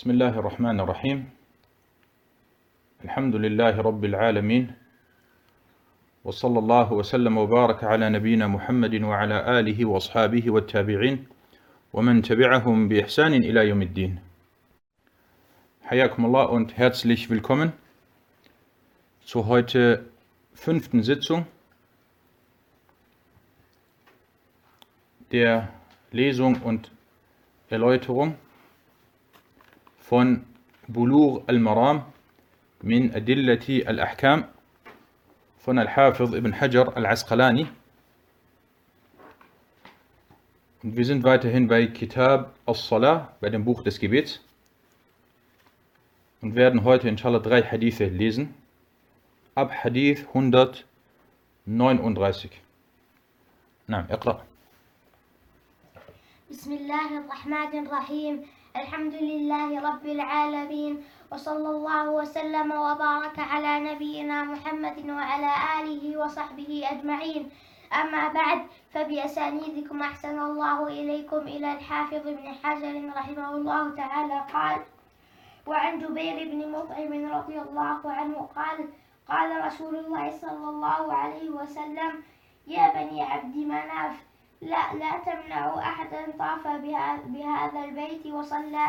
بسم الله الرحمن الرحيم الحمد لله رب العالمين وصلى الله وسلم وبارك على نبينا محمد وعلى آله وأصحابه والتابعين ومن تبعهم بإحسان إلى يوم الدين حياكم الله und herzlich willkommen zur heute fünften Sitzung der Lesung und Erläuterung von Bulugh al-Maram min Adillati al-Ahkam von Al-Hafiz ibn Hajar al-Asqalani. Und wir sind weiterhin bei Kitab al-Salah, bei dem Buch des Gebets. Und werden heute inshallah drei Hadithe lesen. Ab Hadith 139. نعم اقرأ. بسم الله الرحمن الرحيم الحمد لله رب العالمين وصلى الله وسلم وبارك على نبينا محمد وعلى آله وصحبه أجمعين. أما بعد فبأسانيدكم أحسن الله إليكم إلى الحافظ ابن حجر رحمه الله تعالى. قال وعن جبير بن مطعم رضي الله عنه قال قال رسول الله صلى الله عليه وسلم يا بني عبد مناف لا لا تمنعوا أحدا طاف بهذا البيت وصلى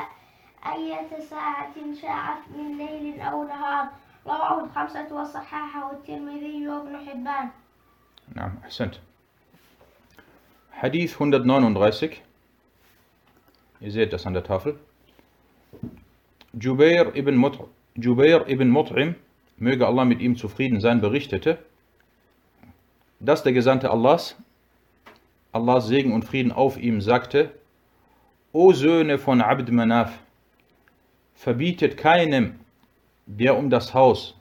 أية ساعة شاعت من ليل أو نهار. رواه الخمسة وصححه الترمذي وابن حبان. نعم أحسنت. حديث 139 يزيد عند التافل جبير ابن مطعم جبير ابن مطعم. Möge Allah mit ihm zufrieden sein berichtete. Dass der Gesandte Allahs Allahs Segen und Frieden auf ihm sagte O Söhne von Abd Manaf verbietet keinem der um das Haus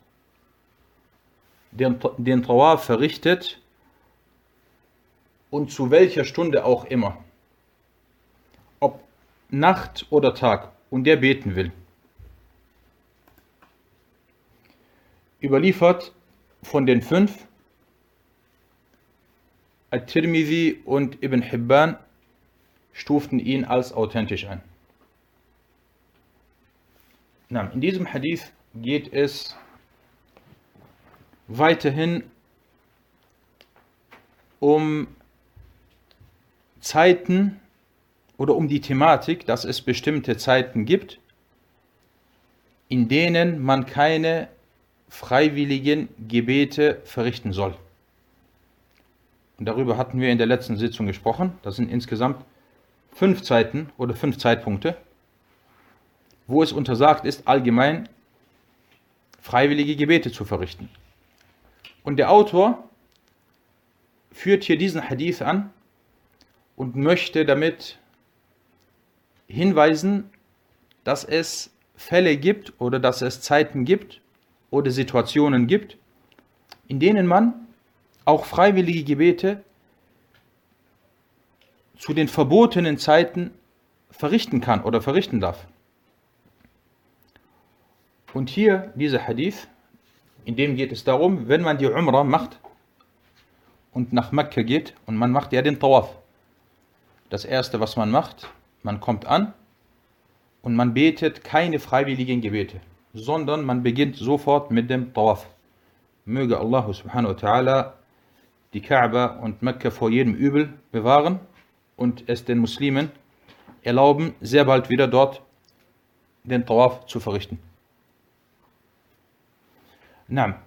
den, den Tawaf verrichtet und zu welcher Stunde auch immer, ob Nacht oder Tag, und der beten will. Überliefert von den fünf, At-Tirmidhi und Ibn Hibban stuften ihn als authentisch ein. In diesem Hadith geht es weiterhin um Zeiten oder um die Thematik, dass es bestimmte Zeiten gibt, in denen man keine freiwilligen Gebete verrichten soll. Und darüber hatten wir in der letzten Sitzung gesprochen. Das sind insgesamt fünf Zeiten oder fünf Zeitpunkte, wo es untersagt ist, allgemein freiwillige Gebete zu verrichten. Und der Autor führt hier diesen Hadith an und möchte damit hinweisen, dass es Fälle gibt oder dass es Zeiten gibt oder Situationen gibt, in denen man auch freiwillige Gebete zu den verbotenen Zeiten verrichten kann oder verrichten darf. Und hier dieser Hadith, in dem geht es darum, wenn man die Umrah macht und nach Mekka geht und man macht ja den Tawaf. Das erste, was man macht, man kommt an und man betet keine freiwilligen Gebete, sondern man beginnt sofort mit dem Tawaf. Möge Allah subhanahu wa ta'ala die Kaaba und Mekka vor jedem Übel bewahren und es den Muslimen erlauben, sehr bald wieder dort den Tawaf zu verrichten. Na,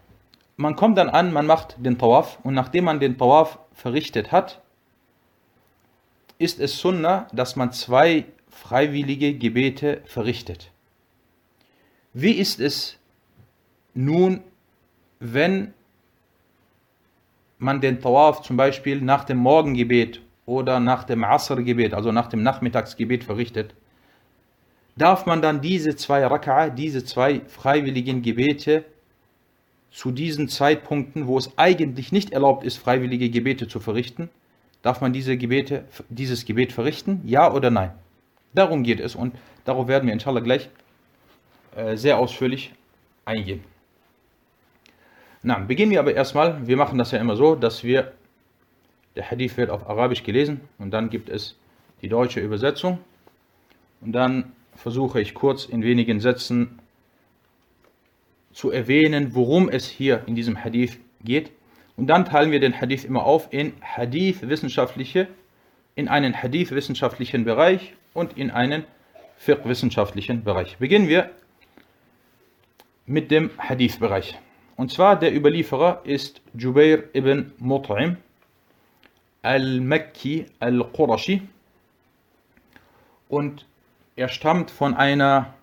man kommt dann an, man macht den Tawaf und nachdem man den Tawaf verrichtet hat, ist es Sunnah, dass man zwei freiwillige Gebete verrichtet. Wie ist es nun, wenn man den Tawaf zum Beispiel nach dem Morgengebet oder nach dem Asr-Gebet, also nach dem Nachmittagsgebet verrichtet? Darf man dann diese zwei Raka'a, diese zwei freiwilligen Gebete zu diesen Zeitpunkten, wo es eigentlich nicht erlaubt ist, freiwillige Gebete zu verrichten, darf man diese Gebete, dieses Gebet verrichten? Ja oder nein? Darum geht es und darauf werden wir inshallah gleich äh, sehr ausführlich eingehen. Na, beginnen wir aber erstmal, wir machen das ja immer so, dass wir, der Hadith wird auf Arabisch gelesen und dann gibt es die deutsche Übersetzung und dann versuche ich kurz in wenigen Sätzen zu erwähnen, worum es hier in diesem Hadith geht. Und dann teilen wir den Hadith immer auf in Hadith-wissenschaftliche, in einen Hadith-wissenschaftlichen Bereich und in einen Fiqh-wissenschaftlichen Bereich. Beginnen wir mit dem Hadith-Bereich. Und zwar der Überlieferer ist Jubair ibn Mut'im al-Makki al-Qurashi und er stammt von einer,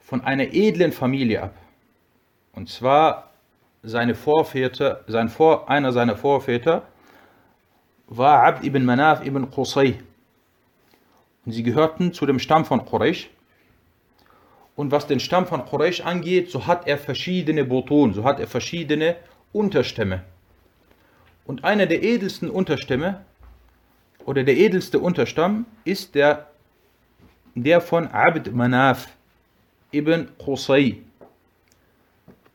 von einer edlen Familie ab. Und zwar seine Vorväter, sein Vor, einer seiner Vorväter war Abd ibn Manaf ibn Qusay. Und sie gehörten zu dem Stamm von Quraysh. Und was den Stamm von Quraysh angeht, so hat er verschiedene Botun, so hat er verschiedene Unterstämme. Und einer der edelsten Unterstämme oder der edelste Unterstamm ist der, der von Abd Manaf ibn Qusay.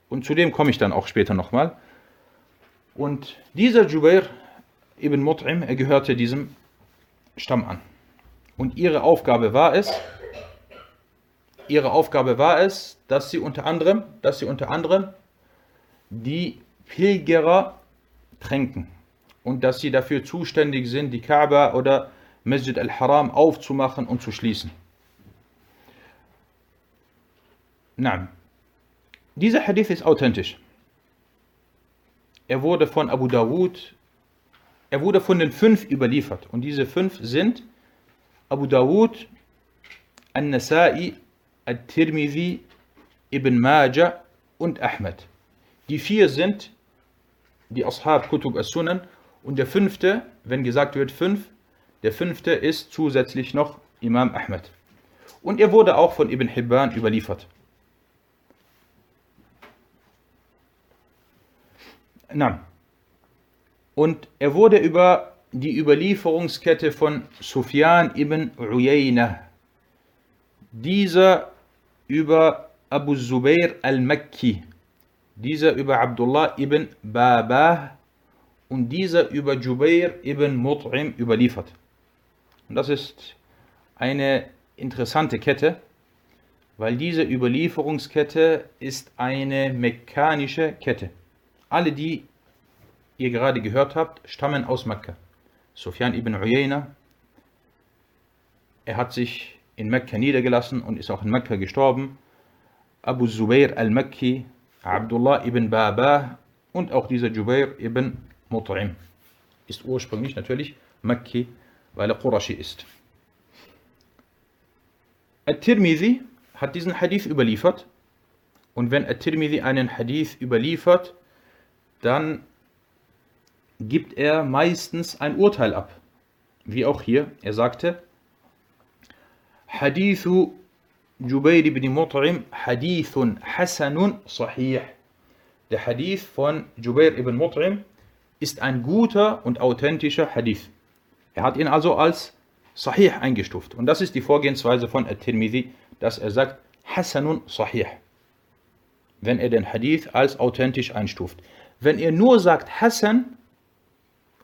Und zu dem komme ich dann auch später nochmal. Und dieser Jubair ibn Mut'im, er gehörte diesem Stamm an. Und ihre Aufgabe war es, ihre Aufgabe war es, dass sie unter anderem, dass sie unter anderem die Pilgerer tränken und dass sie dafür zuständig sind, die Kaaba oder Masjid al-Haram aufzumachen und zu schließen. Nein. Dieser Hadith ist authentisch. Er wurde von Abu Dawud, er wurde von den fünf überliefert. Und diese fünf sind Abu Dawud, An-Nasai, Al-Tirmidhi, Ibn Majah und Ahmed. Die vier sind die Ashab Kutub as-Sunan und der fünfte, wenn gesagt wird fünf, der fünfte ist zusätzlich noch Imam Ahmed. Und er wurde auch von Ibn Hibban überliefert. Na. Und er wurde über die Überlieferungskette von Sufyan ibn Uyayna, dieser über Abu Zubair al-Makki, dieser über Abdullah ibn Babah und dieser über Jubair ibn Mut'im überliefert. Und das ist eine interessante Kette, weil diese Überlieferungskette ist eine mekkanische Kette. Alle, die ihr gerade gehört habt, stammen aus Mekka. Sufyan ibn Uyayna, er hat sich in Mekka niedergelassen und ist auch in Mekka gestorben. Abu Zubair al-Makki, Abdullah ibn Babah und auch dieser Jubair ibn Mut'im ist ursprünglich natürlich Makki, weil er Qurashi ist. At-Tirmidhi hat diesen Hadith überliefert und wenn At-Tirmidhi einen Hadith überliefert, dann gibt er meistens ein Urteil ab. Wie auch hier, er sagte, Hadithu Jubair ibn Mut'im Hadithun Hasanun Sahih. Der Hadith von Jubair ibn Mut'im ist ein guter und authentischer Hadith. Er hat ihn also als Sahih eingestuft. Und das ist die Vorgehensweise von At-Tirmidhi, dass er sagt, Hasanun Sahih. Wenn er den Hadith als authentisch einstuft. Wenn er nur sagt Hasan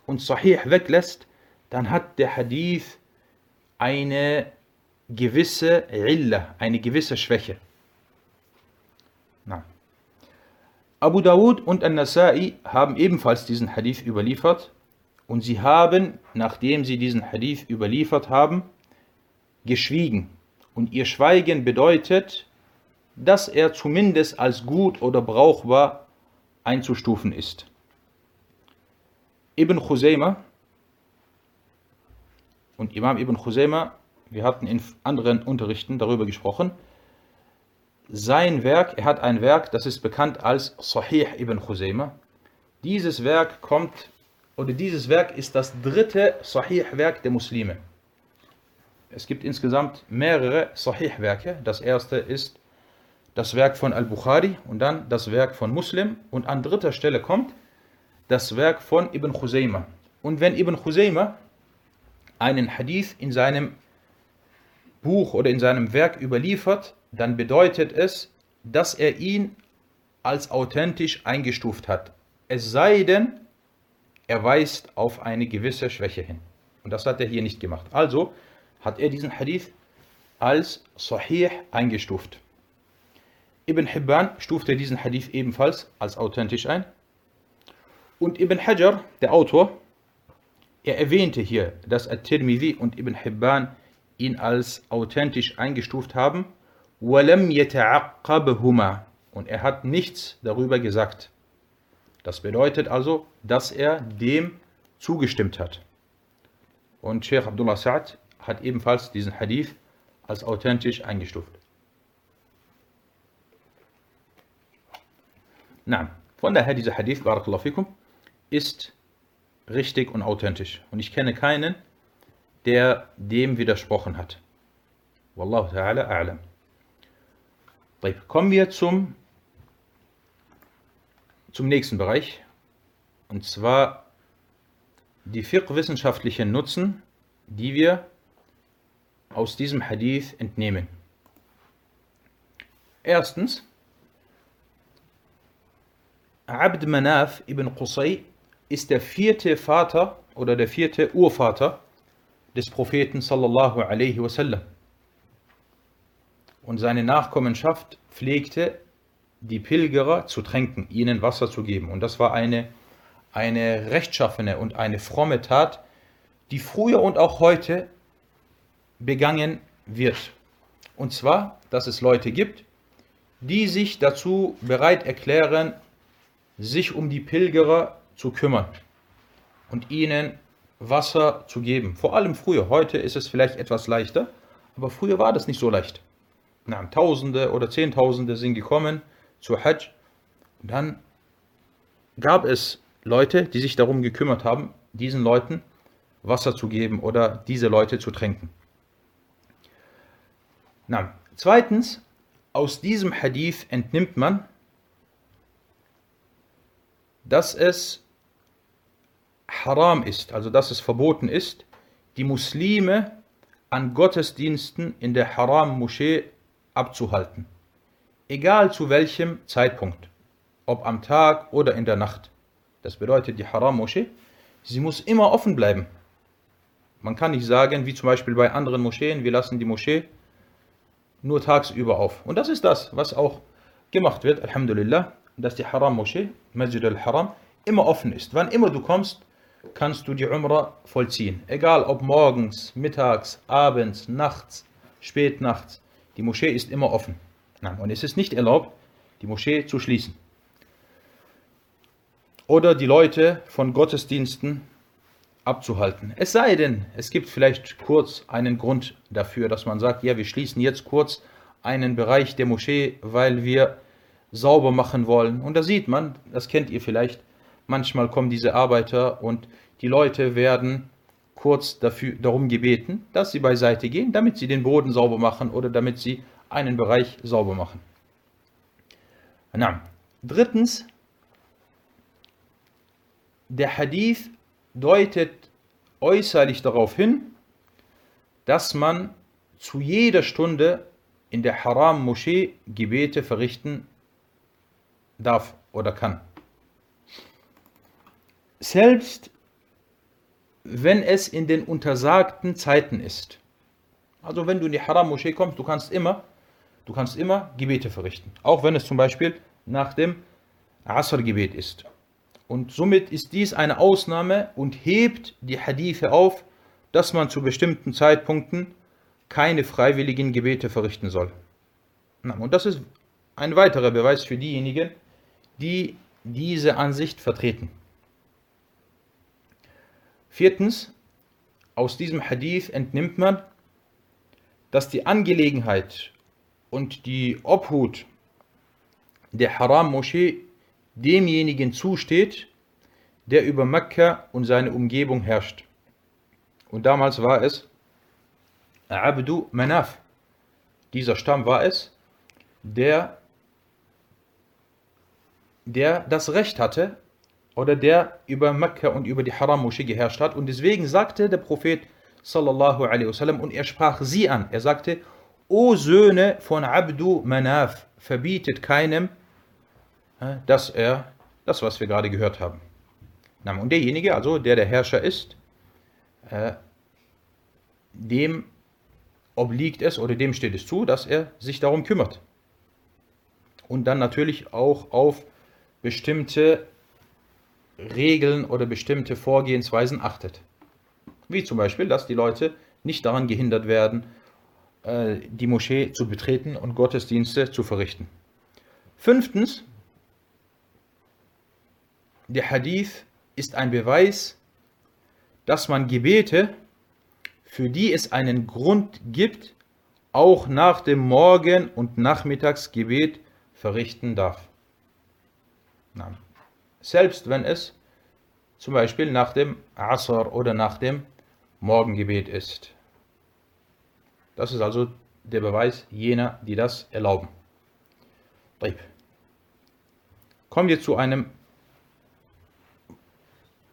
und Sahih weglässt, dann hat der Hadith eine gewisse Illa, eine gewisse Schwäche. Na. Abu Dawud und An-Nasai haben ebenfalls diesen Hadith überliefert und sie haben, nachdem sie diesen Hadith überliefert haben, geschwiegen. Und ihr Schweigen bedeutet, dass er zumindest als gut oder brauchbar einzustufen ist. Ibn Khuzayma und Imam Ibn Khuzayma, wir hatten in anderen Unterrichten darüber gesprochen, sein Werk, er hat ein Werk, das ist bekannt als Sahih Ibn Khuzayma. Dieses Werk kommt, oder dieses Werk ist das dritte Sahih-Werk der Muslime. Es gibt insgesamt mehrere Sahih-Werke. Das erste ist das Werk von Al-Bukhari und dann das Werk von Muslim und an dritter Stelle kommt das Werk von Ibn Khuzayma. Und wenn Ibn Khuzayma einen Hadith in seinem Buch oder in seinem Werk überliefert, dann bedeutet es, dass er ihn als authentisch eingestuft hat. Es sei denn, er weist auf eine gewisse Schwäche hin. Und das hat er hier nicht gemacht. Also hat er diesen Hadith als Sahih eingestuft. Ibn Hibban stufte diesen Hadith ebenfalls als authentisch ein. Und Ibn Hajar, der Autor, er erwähnte hier, dass At-Tirmidhi und Ibn Hibban ihn als authentisch eingestuft haben. Und er hat nichts darüber gesagt. Das bedeutet also, dass er dem zugestimmt hat. Und Sheikh Abdullah Sa'd hat ebenfalls diesen Hadith als authentisch eingestuft. Na, von daher dieser Hadith, Barakallahu fikum, ist richtig und authentisch. Und ich kenne keinen, der dem widersprochen hat. Wallahu ta'ala a'lam. Kommen wir zum, zum nächsten Bereich. Und zwar die fiqh-wissenschaftlichen Nutzen, die wir aus diesem Hadith entnehmen. Erstens, Abd Manaf ibn Qusay ist der vierte Vater oder der vierte Urvater des Propheten sallallahu alaihi wasallam. Und seine Nachkommenschaft pflegte die Pilgerer zu tränken, ihnen Wasser zu geben. Und das war eine, eine rechtschaffene und eine fromme Tat, die früher und auch heute begangen wird. Und zwar, dass es Leute gibt, die sich dazu bereit erklären, sich um die Pilgerer zu kümmern und ihnen Wasser zu geben. Vor allem früher. Heute ist es vielleicht etwas leichter, aber früher war das nicht so leicht. Na, Tausende oder Zehntausende sind gekommen zu Hajj. Und dann gab es Leute, die sich darum gekümmert haben, diesen Leuten Wasser zu geben oder diese Leute zu tränken. Na, zweitens, aus diesem Hadith entnimmt man, dass es haram ist, also dass es verboten ist, die Muslime an Gottesdiensten in der Haram-Moschee abzuhalten. Egal zu welchem Zeitpunkt, ob am Tag oder in der Nacht. Das bedeutet, die Haram-Moschee, sie muss immer offen bleiben. Man kann nicht sagen, wie zum Beispiel bei anderen Moscheen, wir lassen die Moschee nur tagsüber auf. Und das ist das, was auch gemacht wird, Alhamdulillah, dass die Haram-Moschee, Masjid al-Haram, immer offen ist. Wann immer du kommst, kannst du die Umrah vollziehen. Egal ob morgens, mittags, abends, nachts, spät nachts. Die Moschee ist immer offen. Und es ist nicht erlaubt, die Moschee zu schließen. Oder die Leute von Gottesdiensten abzuhalten. Es sei denn, es gibt vielleicht kurz einen Grund dafür, dass man sagt, ja, wir schließen jetzt kurz einen Bereich der Moschee, weil wir sauber machen wollen. Und da sieht man, das kennt ihr vielleicht, manchmal kommen diese Arbeiter und die Leute werden kurz dafür, darum gebeten, dass sie beiseite gehen, damit sie den Boden sauber machen oder damit sie einen Bereich sauber machen. Na, drittens, der Hadith deutet äußerlich darauf hin, dass man zu jeder Stunde in der Haram-Moschee Gebete verrichten darf oder kann. Selbst wenn es in den untersagten Zeiten ist. Also wenn du in die Haram-Moschee kommst, du kannst immer, du kannst immer Gebete verrichten. Auch wenn es zum Beispiel nach dem Asr-Gebet ist. Und somit ist dies eine Ausnahme und hebt die Hadithe auf, dass man zu bestimmten Zeitpunkten keine freiwilligen Gebete verrichten soll. Und das ist ein weiterer Beweis für diejenigen, die diese Ansicht vertreten. Viertens, aus diesem Hadith entnimmt man, dass die Angelegenheit und die Obhut der Haram-Moschee demjenigen zusteht, der über Mekka und seine Umgebung herrscht. Und damals war es Abdu Manaf. Dieser Stamm war es, der der das Recht hatte oder der über Mekka und über die Haram-Moschee geherrscht hat. Und deswegen sagte der Prophet sallallahu alaihi wasallam und er sprach sie an. Er sagte, O Söhne von Abdu Manaf, verbietet keinem, äh, dass er das, was wir gerade gehört haben. Und derjenige, also der der Herrscher ist, äh, dem obliegt es oder dem steht es zu, dass er sich darum kümmert. Und dann natürlich auch auf bestimmte Regeln oder bestimmte Vorgehensweisen achtet. Wie zum Beispiel, dass die Leute nicht daran gehindert werden, äh, die Moschee zu betreten und Gottesdienste zu verrichten. Fünftens, der Hadith ist ein Beweis, dass man Gebete, für die es einen Grund gibt, auch nach dem Morgen- und Nachmittagsgebet verrichten darf. Nein. Selbst wenn es zum Beispiel nach dem Asr oder nach dem Morgengebet ist. Das ist also der Beweis jener, die das erlauben. Kommen wir zu einem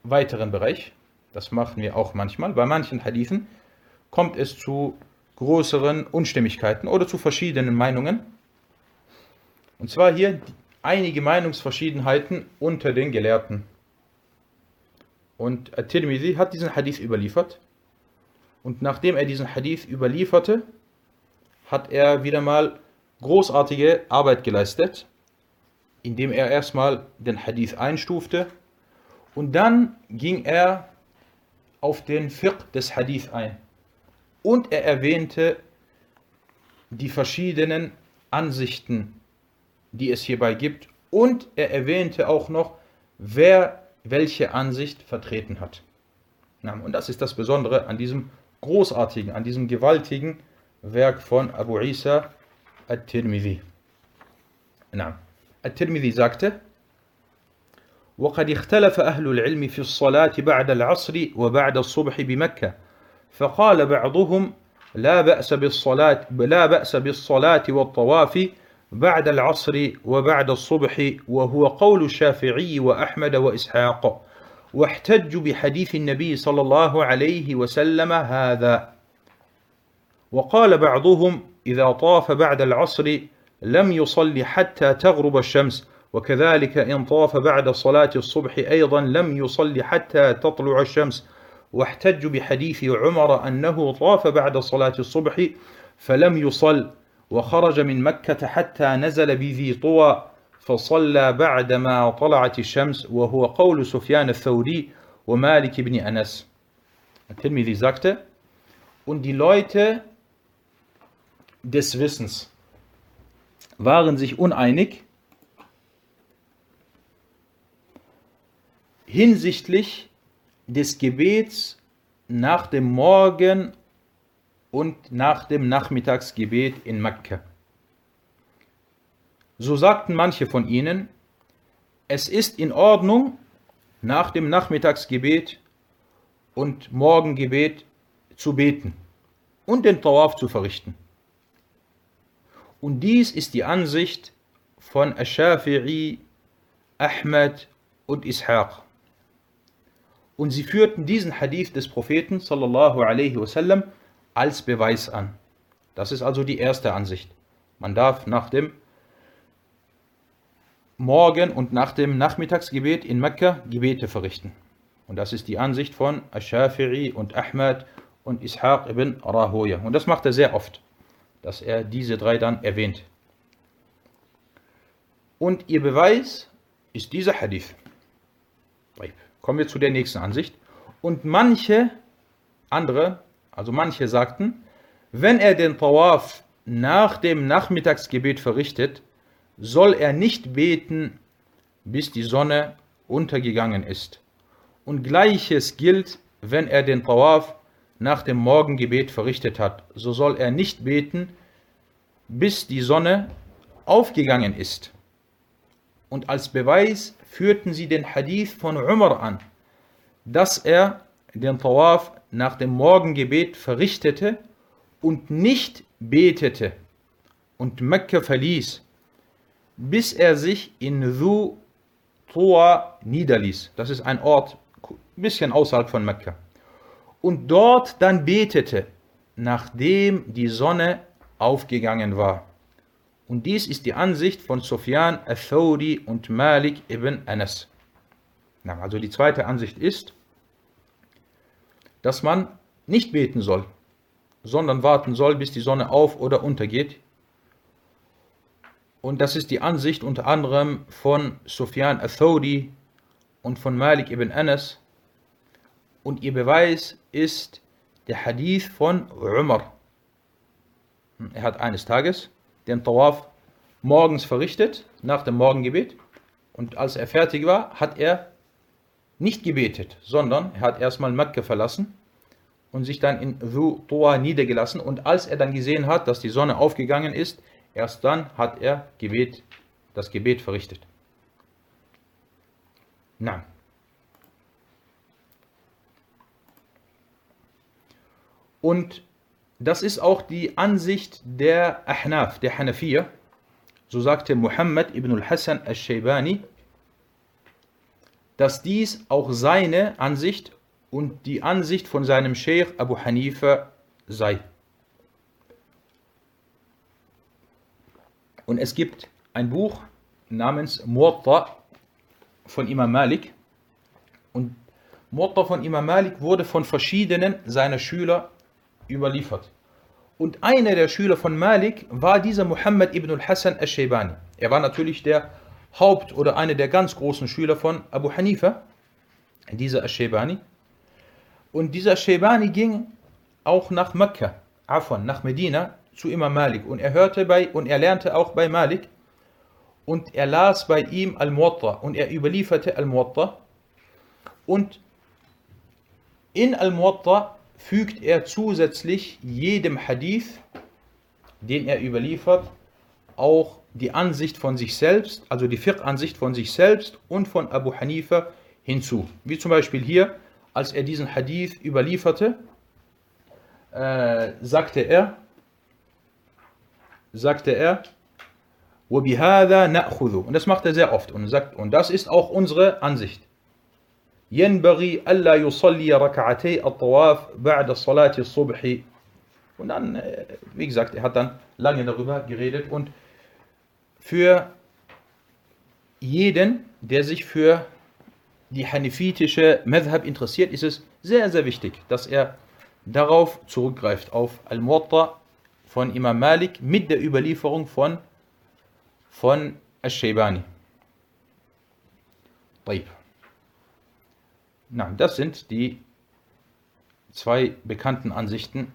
weiteren Bereich. Das machen wir auch manchmal. Bei manchen Hadithen kommt es zu größeren Unstimmigkeiten oder zu verschiedenen Meinungen. Und zwar hier einige Meinungsverschiedenheiten unter den Gelehrten. Und At-Tirmidhi hat diesen Hadith überliefert. Und nachdem er diesen Hadith überlieferte, hat er wieder mal großartige Arbeit geleistet, indem er erstmal den Hadith einstufte und dann ging er auf den Fiqh des Hadith ein. Und er erwähnte die verschiedenen Ansichten, die es hierbei gibt. Und er erwähnte auch noch, wer welche Ansicht vertreten hat. Und das ist das Besondere an diesem großartigen, an diesem gewaltigen Werk von Abu Isa al-Tirmidhi. Al-Tirmidhi sagte, وقد اختلف أهل العلم في الصلاة بعد العصر وبعد الصبح بمكة فقال بعضهم لا بأس بالصلاة لا بأس بالصلاة والطواف بعد العصر وبعد الصبح وهو قول الشافعي وأحمد وإسحاق واحتجوا بحديث النبي صلى الله عليه وسلم هذا. وقال بعضهم إذا طاف بعد العصر لم يصل حتى تغرب الشمس وكذلك إن طاف بعد صلاة الصبح أيضا لم يصل حتى تطلع الشمس. واحتج بحديث عمر أنه طاف بعد صلاة الصبح فلم يصل. وخرج من مكة حتى نزل بذي طوى فصلى بعدما طلعت الشمس وهو قول سفيان الثوري ومالك بن أنس الترمذي sagte und die Leute des Wissens waren sich uneinig hinsichtlich des Gebets nach dem Morgen und nach dem Nachmittagsgebet in Mekka. So sagten manche von ihnen, es ist in Ordnung, nach dem Nachmittagsgebet und Morgengebet zu beten und den Tawaf zu verrichten. Und dies ist die Ansicht von Ash-Shafi'i, Ahmed und Ishaq. Und sie führten diesen Hadith des Propheten sallallahu alaihi wasallam als Beweis an. Das ist also die erste Ansicht. Man darf nach dem Morgen und nach dem Nachmittagsgebet in Mekka Gebete verrichten. Und das ist die Ansicht von Ash-Shafi'i und Ahmad und Ishaq ibn Rahoya. Und das macht er sehr oft, dass er diese drei dann erwähnt. Und ihr Beweis ist dieser Hadith. Kommen wir zu der nächsten Ansicht. Und manche andere, also manche sagten, wenn er den Tawaf nach dem Nachmittagsgebet verrichtet, soll er nicht beten, bis die Sonne untergegangen ist. Und gleiches gilt, wenn er den Tawaf nach dem Morgengebet verrichtet hat, so soll er nicht beten, bis die Sonne aufgegangen ist. Und als Beweis führten sie den Hadith von Umar an, dass er den Tawaf nach dem Morgengebet verrichtete und nicht betete und Mekka verließ, bis er sich in Dhu Tuwa niederließ. Das ist ein Ort ein bisschen außerhalb von Mekka. Und dort dann betete, nachdem die Sonne aufgegangen war. Und dies ist die Ansicht von Sufyan al-Thawri und Malik ibn Anas. Also die zweite Ansicht ist, dass man nicht beten soll, sondern warten soll, bis die Sonne auf oder untergeht. Und das ist die Ansicht unter anderem von Sufyan al-Thawri und von Malik ibn Anas. Und ihr Beweis ist der Hadith von Umar. Er hat eines Tages den Tawaf morgens verrichtet, nach dem Morgengebet. Und als er fertig war, hat er nicht gebetet, sondern er hat erstmal Mekka verlassen und sich dann in Dhu Tuwa niedergelassen. Und als er dann gesehen hat, dass die Sonne aufgegangen ist, erst dann hat er Gebet, das Gebet verrichtet. Nein. Und das ist auch die Ansicht der Ahnaf, der Hanafiya. So sagte Muhammad ibn al-Hassan al-Shaybani, dass dies auch seine Ansicht und die Ansicht von seinem Sheikh Abu Hanifa sei. Und es gibt ein Buch namens Muwatta von Imam Malik. Und Muwatta von Imam Malik wurde von verschiedenen seiner Schüler überliefert. Und einer der Schüler von Malik war dieser Muhammad ibn al-Hassan al-Shaybani. Er war natürlich der Haupt- oder einer der ganz großen Schüler von Abu Hanifa, dieser al-Shaybani. Und dieser al-Shaybani ging auch nach Mekka, Afon, nach Medina zu Imam Malik. Und er hörte bei und er lernte auch bei Malik. Und er las bei ihm Al-Muwatta und er überlieferte Al-Muwatta. Und in Al-Muwatta fügt er zusätzlich jedem Hadith, den er überliefert, auch die Ansicht von sich selbst, also die Fiqh-Ansicht von sich selbst und von Abu Hanifa hinzu. Wie zum Beispiel hier, als er diesen Hadith überlieferte, äh, sagte er, sagte er, وَبِهَذَا نَأْخُذُ Und das macht er sehr oft und sagt, und das ist auch unsere Ansicht. ينبغي ألا يصلي ركعتي الطواف بعد صلاة الصبح und dann, äh, wie gesagt, er hat dann lange darüber geredet und für jeden, der sich für die hanifitische Madhab interessiert, ist es sehr, sehr wichtig, dass er darauf zurückgreift, auf Al-Muwatta von Imam Malik mit der Überlieferung von, von Al-Shaybani. Das sind die zwei bekannten Ansichten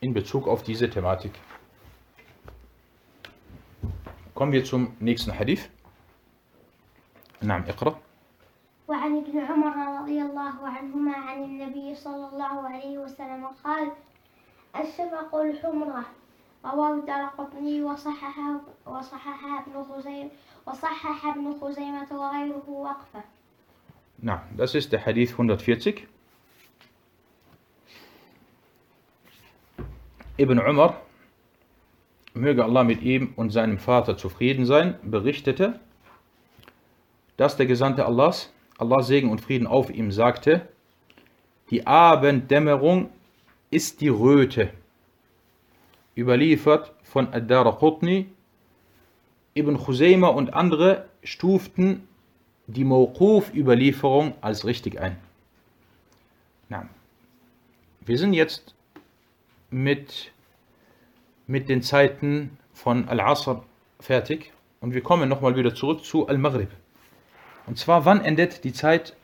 in Bezug auf diese Thematik. Kommen wir zum nächsten Hadith. نعم اقرأ وعن ابن عمر رضي الله عنهما عن النبي صلى الله عليه وسلم قال الشفق الحمرة رواه الدارقطني وصححه وصححه ابن خزيمة وصحح ابن خزيمة وغيره وقفه Na, das ist der Hadith 140. Ibn Umar, möge Allah mit ihm und seinem Vater zufrieden sein, berichtete, dass der Gesandte Allahs, Allah Segen und Frieden auf ihm, sagte, die Abenddämmerung ist die Röte. Überliefert von Ad-Dara Qutni, Ibn Khuzayma und andere stuften die Mawquf-Überlieferung als richtig ein. Na, wir sind jetzt mit, mit den Zeiten von Al-Asr fertig und wir kommen nochmal wieder zurück zu Al-Maghrib. Und zwar, wann endet die Zeit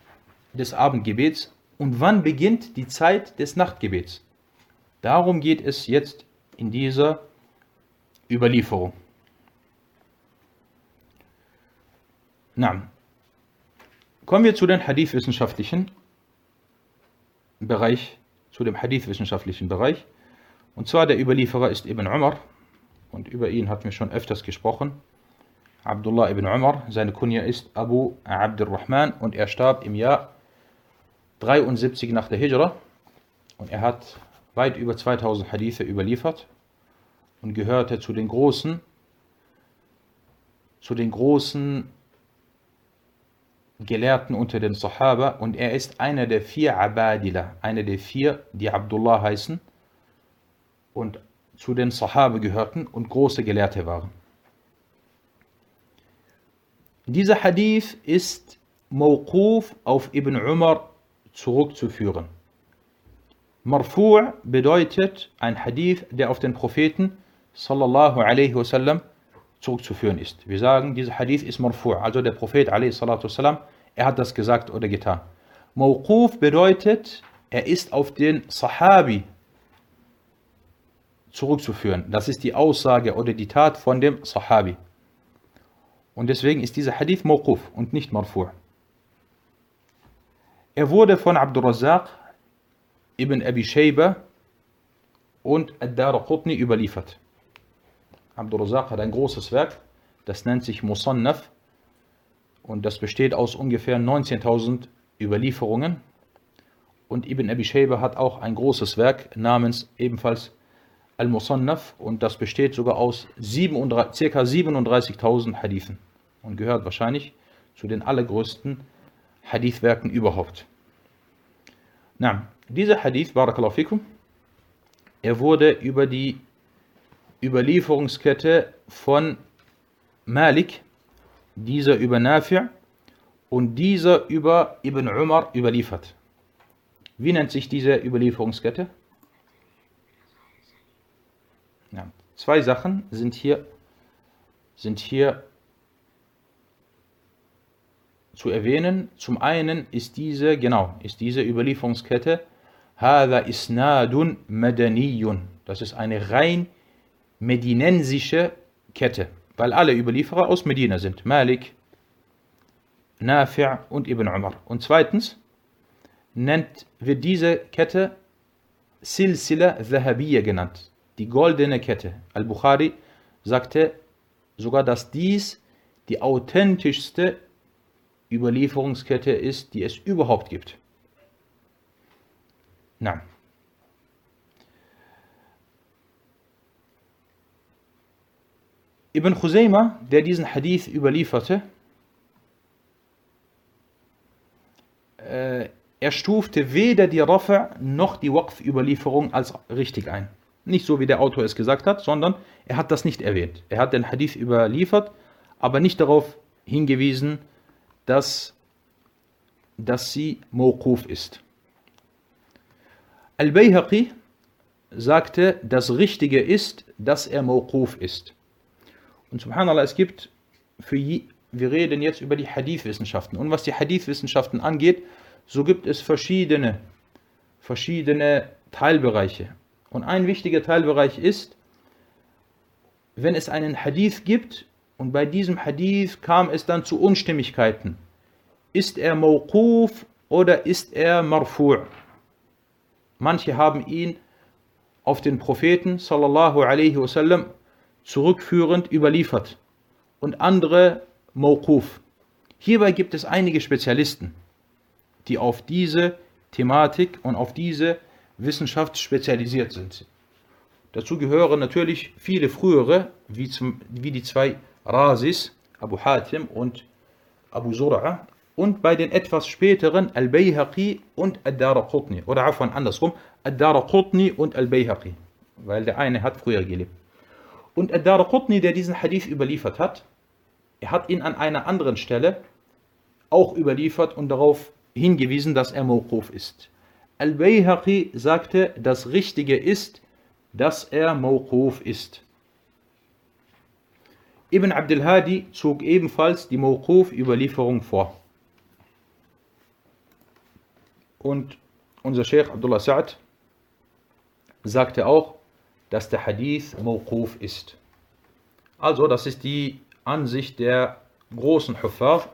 des Abendgebets und wann beginnt die Zeit des Nachtgebets? Darum geht es jetzt in dieser Überlieferung. Na, Kommen wir zu den Hadith-wissenschaftlichen Bereich, zu dem Hadith-wissenschaftlichen Bereich. Und zwar der Überlieferer ist Ibn Umar. Und über ihn hatten wir schon öfters gesprochen. Abdullah ibn Umar, seine Kunja ist Abu Abdurrahman. Und er starb im Jahr 73 nach der Hijra. Und er hat weit über 2000 Hadithe überliefert und gehörte zu den großen zu den großen Gelehrten unter den Sahaba. Und er ist einer der vier Abadila, einer der vier, die Abdullah heißen und zu den Sahaba gehörten und große Gelehrte waren. Dieser Hadith ist Mawquf auf Ibn Umar zurückzuführen. Marfu' bedeutet ein Hadith, der auf den Propheten sallallahu alaihi wasallam zurückzuführen ist. Wir sagen, dieser Hadith ist Marfu', also der Prophet alaihi salatu wasallam, er hat das gesagt oder getan. Mawquf bedeutet, er ist auf den Sahabi zurückzuführen. Das ist die Aussage oder die Tat von dem Sahabi. Und deswegen ist dieser Hadith Mawquf und nicht Marfu'. Er wurde von Abdurrazzaq ibn Abi Shayba und Ad-Darqutni überliefert. Abdurrazzaq hat ein großes Werk, das nennt sich Musannaf und das besteht aus ungefähr 19.000 Überlieferungen. Und Ibn Abi Shayba hat auch ein großes Werk namens ebenfalls Al-Musannaf und das besteht sogar aus 37, ca. 37.000 Hadithen und gehört wahrscheinlich zu den allergrößten Hadithwerken überhaupt. Na, dieser Hadith, Barakallahu fikum, er wurde über die Überlieferungskette von Malik, dieser über Nafi' und dieser über Ibn Umar überliefert. Wie nennt sich diese Überlieferungskette? Ja, zwei Sachen sind hier, sind hier zu erwähnen. Zum einen ist diese, genau, ist diese Überlieferungskette Hada isnadun madaniyun. Das ist eine rein medinensische Kette, weil alle Überlieferer aus Medina sind. Malik, Nafi' und Ibn Umar. Und zweitens nennt, wird diese Kette Silsila Zahabiyya genannt, die goldene Kette. Al-Bukhari sagte sogar, dass dies die authentischste Überlieferungskette ist, die es überhaupt gibt. Na. Ibn Khuzayma, der diesen Hadith überlieferte, äh, er stufte weder die Rafa noch die Waqf-Überlieferung als richtig ein. Nicht so, wie der Autor es gesagt hat, sondern er hat das nicht erwähnt. Er hat den Hadith überliefert, aber nicht darauf hingewiesen, dass, dass sie Mawquf ist. Al-Bayhaqi sagte, das Richtige ist, dass er Mawquf ist. Und subhanallah, es gibt für je, wir reden jetzt über die Hadith-Wissenschaften. Und was die Hadith-Wissenschaften angeht, so gibt es verschiedene, verschiedene Teilbereiche. Und ein wichtiger Teilbereich ist, wenn es einen Hadith gibt und bei diesem Hadith kam es dann zu Unstimmigkeiten. Ist er Mawquf oder ist er Marfu'? Manche haben ihn auf den Propheten sallallahu alaihi wasallam zurückführend überliefert und andere Mawquf. Hierbei gibt es einige Spezialisten, die auf diese Thematik und auf diese Wissenschaft spezialisiert sind. Dazu gehören natürlich viele frühere, wie, zum, wie die zwei Rasis, Abu Hatim und Abu Zur'a, und bei den etwas späteren Al-Bayhaqi und Ad-Daraqutni, oder afwan andersrum, Ad-Daraqutni und Al-Bayhaqi, weil der eine hat früher gelebt. Und Ad-Daraqutni, der diesen Hadith überliefert hat, er hat ihn an einer anderen Stelle auch überliefert und darauf hingewiesen, dass er Mawquf ist. Al-Bayhaqi sagte, das Richtige ist, dass er Mawquf ist. Ibn Abdul Hadi zog ebenfalls die Mawquf-Überlieferung vor. Und unser Sheikh Abdullah Sa'd sagte auch, dass der Hadith Mawquf ist. Also, das ist die Ansicht der großen Huffaz,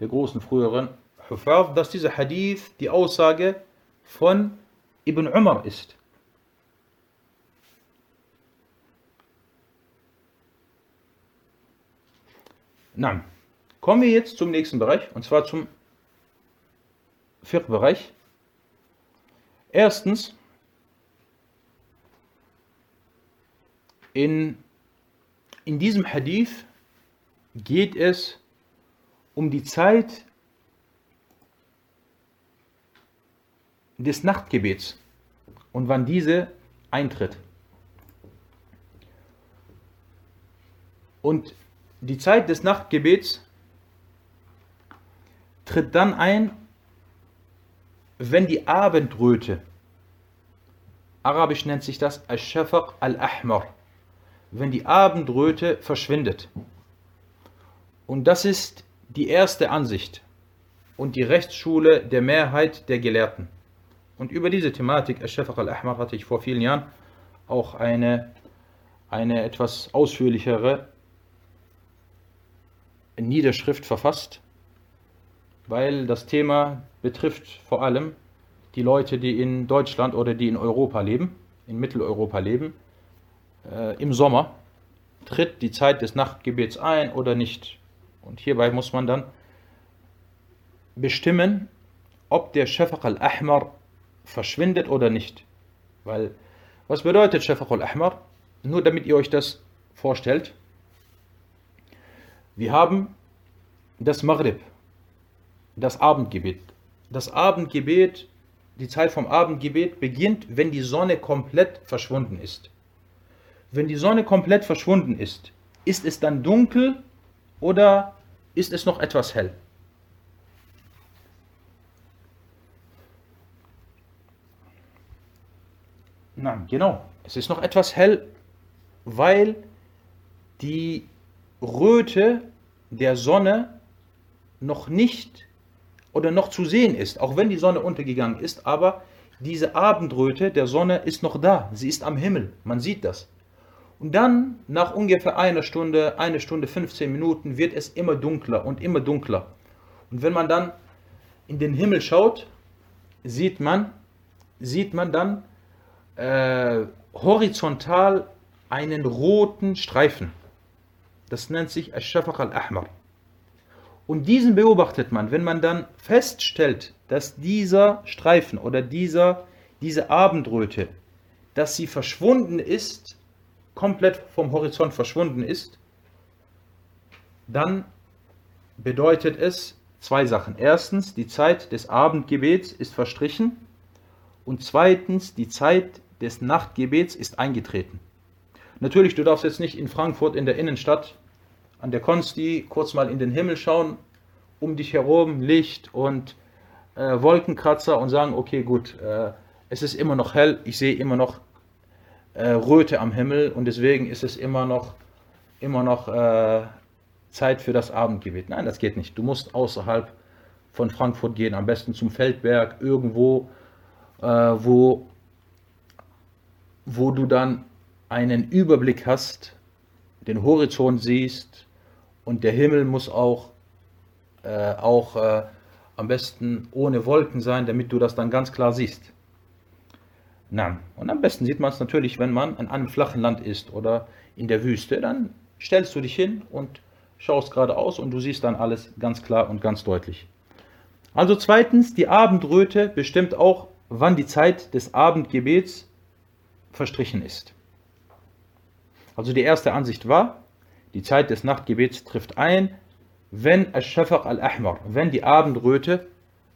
der großen früheren Huffaz, dass dieser Hadith die Aussage von Ibn Umar ist. Na, kommen wir jetzt zum nächsten Bereich, und zwar zum Fiqh-Bereich. Erstens, in, in diesem Hadith geht es um die Zeit des Nachtgebets und wann diese eintritt. Und die Zeit des Nachtgebets tritt dann ein, wenn die Abendröte Arabisch nennt sich das Al-Shafaq al-Ahmar, wenn die Abendröte verschwindet. Und das ist die erste Ansicht und die Rechtsschule der Mehrheit der Gelehrten. Und über diese Thematik, Al-Shafaq al-Ahmar, hatte ich vor vielen Jahren auch eine, eine etwas ausführlichere Niederschrift verfasst, weil das Thema betrifft vor allem die Leute, die in Deutschland oder die in Europa leben, in Mitteleuropa leben. Äh, Im Sommer tritt die Zeit des Nachtgebets ein oder nicht. Und hierbei muss man dann bestimmen, ob der Shafaq al-Ahmar verschwindet oder nicht. Weil, was bedeutet Shafaq al-Ahmar? Nur damit ihr euch das vorstellt. Wir haben das Maghrib, das Abendgebet. Das Abendgebet, die Zeit vom Abendgebet beginnt, wenn die Sonne komplett verschwunden ist. Wenn die Sonne komplett verschwunden ist, ist es dann dunkel oder ist es noch etwas hell? Nein, genau. Es ist noch etwas hell, weil die Röte der Sonne noch nicht oder noch zu sehen ist, auch wenn die Sonne untergegangen ist, aber diese Abendröte der Sonne ist noch da, sie ist am Himmel, man sieht das. Und dann, nach ungefähr einer Stunde, eine Stunde 15 Minuten, wird es immer dunkler und immer dunkler. Und wenn man dann in den Himmel schaut, sieht man, sieht man dann äh, horizontal einen roten Streifen. Das nennt sich Al-Shafaq al-Ahmar. Und diesen beobachtet man, wenn man dann feststellt, dass dieser Streifen oder dieser, diese Abendröte, dass sie verschwunden ist, komplett vom Horizont verschwunden ist, dann bedeutet es zwei Sachen. Erstens, die Zeit des Abendgebets ist verstrichen und zweitens, die Zeit des Nachtgebets ist eingetreten. Natürlich, du darfst jetzt nicht in Frankfurt in der Innenstadt an der Konsti kurz mal in den Himmel schauen, um dich herum Licht und äh, Wolkenkratzer und sagen, okay, gut, äh, es ist immer noch hell, ich sehe immer noch äh, Röte am Himmel und deswegen ist es immer noch, immer noch äh, Zeit für das Abendgebet. Nein, das geht nicht. Du musst außerhalb von Frankfurt gehen, am besten zum Feldberg, irgendwo, äh, wo, wo du dann einen Überblick hast, den Horizont siehst und der Himmel muss auch, äh, auch äh, am besten ohne Wolken sein, damit du das dann ganz klar siehst. Na, und am besten sieht man es natürlich, wenn man an einem flachen Land ist oder in der Wüste. Dann stellst du dich hin und schaust geradeaus und du siehst dann alles ganz klar und ganz deutlich. Also zweitens, die Abendröte bestimmt auch, wann die Zeit des Abendgebets verstrichen ist. Also die erste Ansicht war, die Zeit des Nachtgebets trifft ein, wenn Al-Shafaq al-Ahmar, wenn die Abendröte,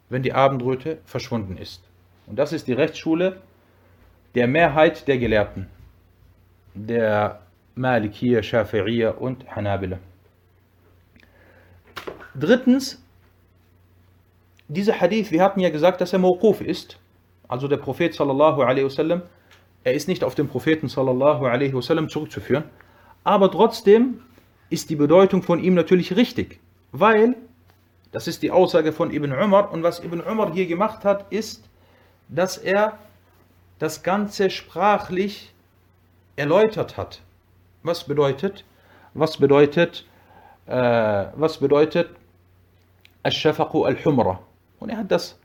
wenn die Abendröte verschwunden ist. Und das ist die Rechtsschule der Mehrheit der Gelehrten, der Malikiyya, Shafi'iyya und Hanabila. Drittens, dieser Hadith, wir hatten ja gesagt, dass er Mawquf ist, also der Prophet sallallahu alaihi wasallam er ist nicht auf den Propheten sallallahu alaihi wasallam zurückzuführen, aber trotzdem ist die Bedeutung von ihm natürlich richtig, weil das ist die Aussage von Ibn Umar und was Ibn Umar hier gemacht hat, ist, dass er das Ganze sprachlich erläutert hat. Was bedeutet? Was bedeutet? Äh, was bedeutet Al-Shafaqu al-Humra? Und er hat das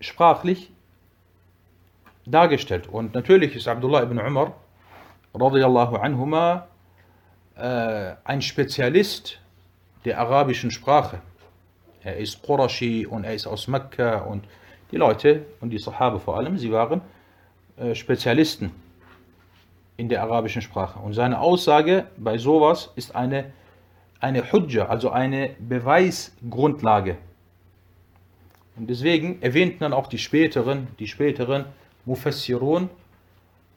sprachlich dargestellt. Und natürlich ist Abdullah ibn Umar radiallahu anhuma äh, ein Spezialist der arabischen Sprache. Er ist Qurashi und er ist aus Mekka und die Leute und die Sahaba vor allem, sie waren äh, Spezialisten in der arabischen Sprache. Und seine Aussage bei sowas ist eine, eine Hujja, also eine Beweisgrundlage. Und deswegen erwähnten dann auch die späteren, die späteren Mufassirun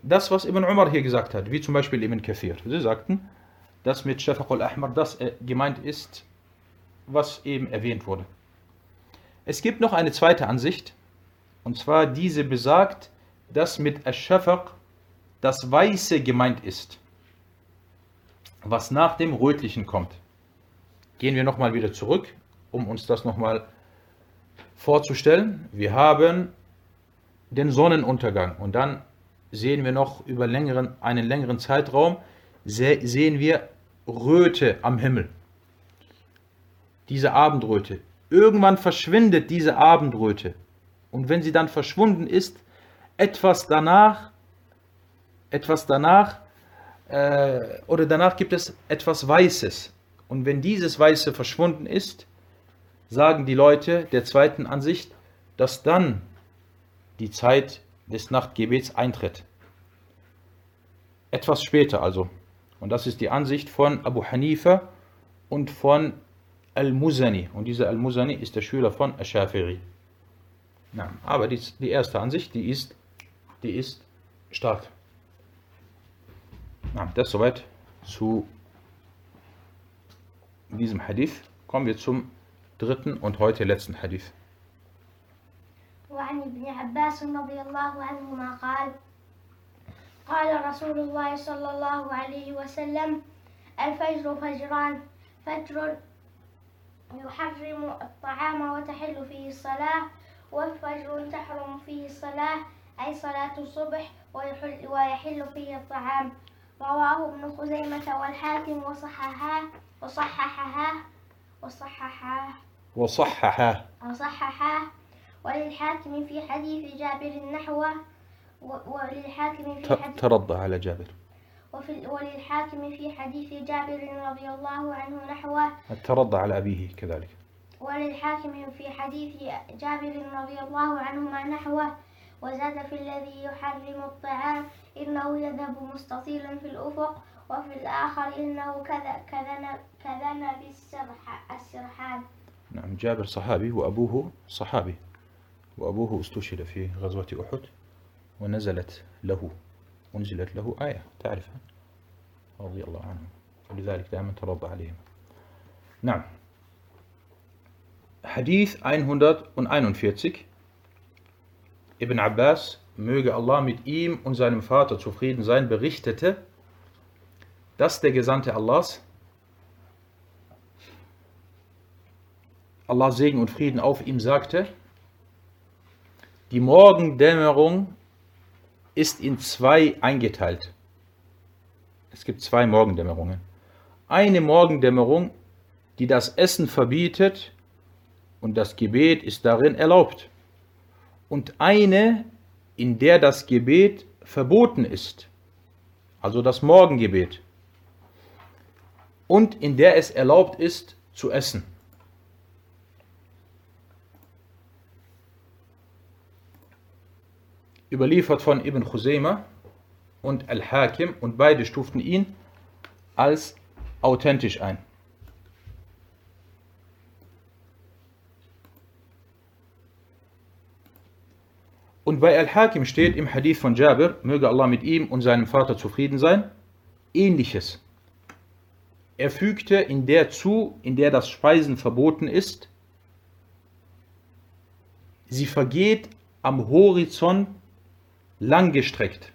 das, was Ibn Umar hier gesagt hat, wie zum Beispiel Ibn Kathir. Sie sagten, dass mit Shafaq al-Ahmar das äh, gemeint ist, was eben erwähnt wurde. Es gibt noch eine zweite Ansicht, und zwar diese besagt, dass mit Ash-Shafaq das Weiße gemeint ist, was nach dem Rötlichen kommt. Gehen wir nochmal wieder zurück, um uns das nochmal vorzustellen. Wir haben den Sonnenuntergang und dann sehen wir noch über längeren, einen längeren Zeitraum, sehen wir Röte am Himmel. Diese Abendröte. Irgendwann verschwindet diese Abendröte. Und wenn sie dann verschwunden ist, etwas danach, etwas danach, äh, oder danach gibt es etwas Weißes. Und wenn dieses Weiße verschwunden ist, sagen die Leute der zweiten Ansicht, dass dann die Zeit des Nachtgebets eintritt. Etwas später also. Und das ist die Ansicht von Abu Hanifa und von Al-Muzani. Und dieser Al-Muzani ist der Schüler von Ash-Shafiri. Aber die, die erste Ansicht, die ist, die ist stark. Das soweit zu diesem Hadith. Kommen wir zum dritten und heute letzten Hadith. وعن ابن عباس رضي الله عنهما قال قال رسول الله صلى الله عليه وسلم الفجر فجران فجر يحرم الطعام وتحل فيه الصلاة وفجر تحرم فيه الصلاة أي صلاة الصبح ويحل, ويحل فيه الطعام. رواه ابن خزيمة والحاكم وصححاه وصححاه وصححاه وصححاه وصححاه وللحاكم في حديث جابر نحوه وللحاكم في حديث ترضى على جابر. وفي وللحاكم في حديث جابر رضي الله عنه نحوه ترضى على أبيه كذلك. وللحاكم في حديث جابر رضي الله عنهما نحوه وزاد في الذي يحرم الطعام إنه يذهب مستطيلا في الأفق وفي الآخر إنه كذا كذن كذن بالسرحان نعم جابر صحابي وأبوه صحابي. وأبوه استشهد في غزوة أحد ونزلت له أنزلت له آية تعرفها رضي الله عنه ولذلك دائما ترضى عليهم نعم حديث 141 Ibn Abbas, möge Allah mit ihm und seinem Vater zufrieden sein, berichtete, dass der Gesandte Allahs, Allah Segen und Frieden auf ihm sagte, die Morgendämmerung ist in zwei eingeteilt. Es gibt zwei Morgendämmerungen. Eine Morgendämmerung, die das Essen verbietet und das Gebet ist darin erlaubt. Und eine, in der das Gebet verboten ist, also das Morgengebet, und in der es erlaubt ist zu essen. Überliefert von Ibn Khuzaymah und Al-Hakim und beide stuften ihn als authentisch ein. Und bei Al-Hakim steht im Hadith von Jabir, möge Allah mit ihm und seinem Vater zufrieden sein, ähnliches. Er fügte in der zu, in der das Speisen verboten ist, sie vergeht am Horizont langgestreckt.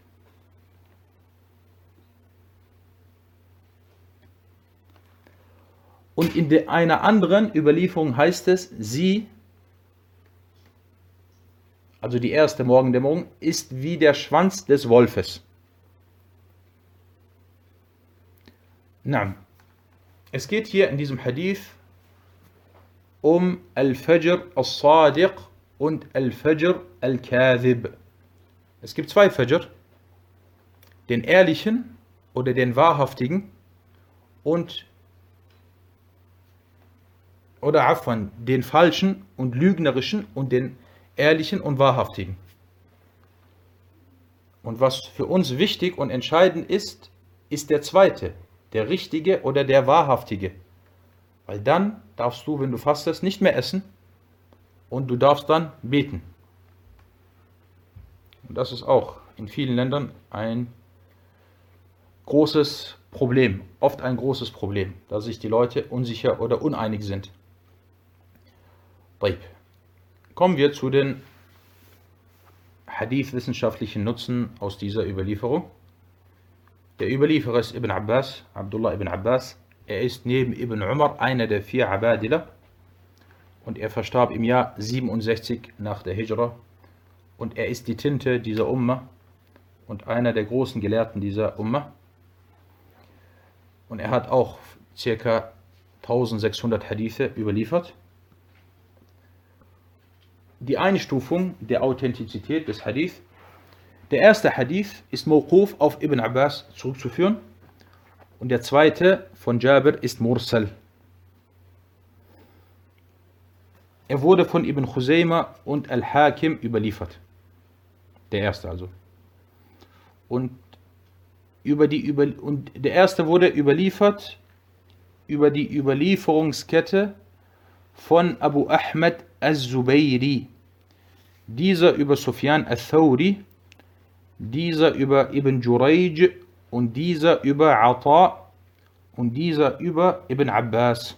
Und in einer anderen Überlieferung heißt es, sie also die erste Morgendämmerung, ist wie der Schwanz des Wolfes. Na, es geht hier in diesem Hadith um Al-Fajr al-Sadiq und Al-Fajr al-Kadhib. Es gibt zwei Fajr, den ehrlichen oder den wahrhaftigen und oder Afwan, den falschen und lügnerischen und den ehrlichen und wahrhaftigen. Und was für uns wichtig und entscheidend ist, ist der zweite, der richtige oder der wahrhaftige. Weil dann darfst du, wenn du fastest, nicht mehr essen und du darfst dann beten. Und das ist auch in vielen Ländern ein großes Problem, oft ein großes Problem, dass sich die Leute unsicher oder uneinig sind. Kommen wir zu den hadith-wissenschaftlichen Nutzen aus dieser Überlieferung. Der Überlieferer ist Ibn Abbas, Abdullah ibn Abbas. Er ist neben Ibn Umar einer der vier Abadila und er verstarb im Jahr 67 nach der Hijra und er ist die Tinte dieser Umma und einer der großen Gelehrten dieser Umma. Und er hat auch ca. 1600 Hadithe überliefert. Die Einstufung der Authentizität des Hadith. Der erste Hadith ist Mawquf auf Ibn Abbas zurückzuführen und der zweite von Jabir ist Mursal. Er wurde von Ibn Khuzayma und Al-Hakim überliefert. Der erste also. Und, über die über und der erste wurde überliefert über die Überlieferungskette von Abu Ahmed al-Zubayri. Dieser über Sufyan al-Thawri, dieser über Ibn Jurayj und dieser über Ata und dieser über Ibn Abbas.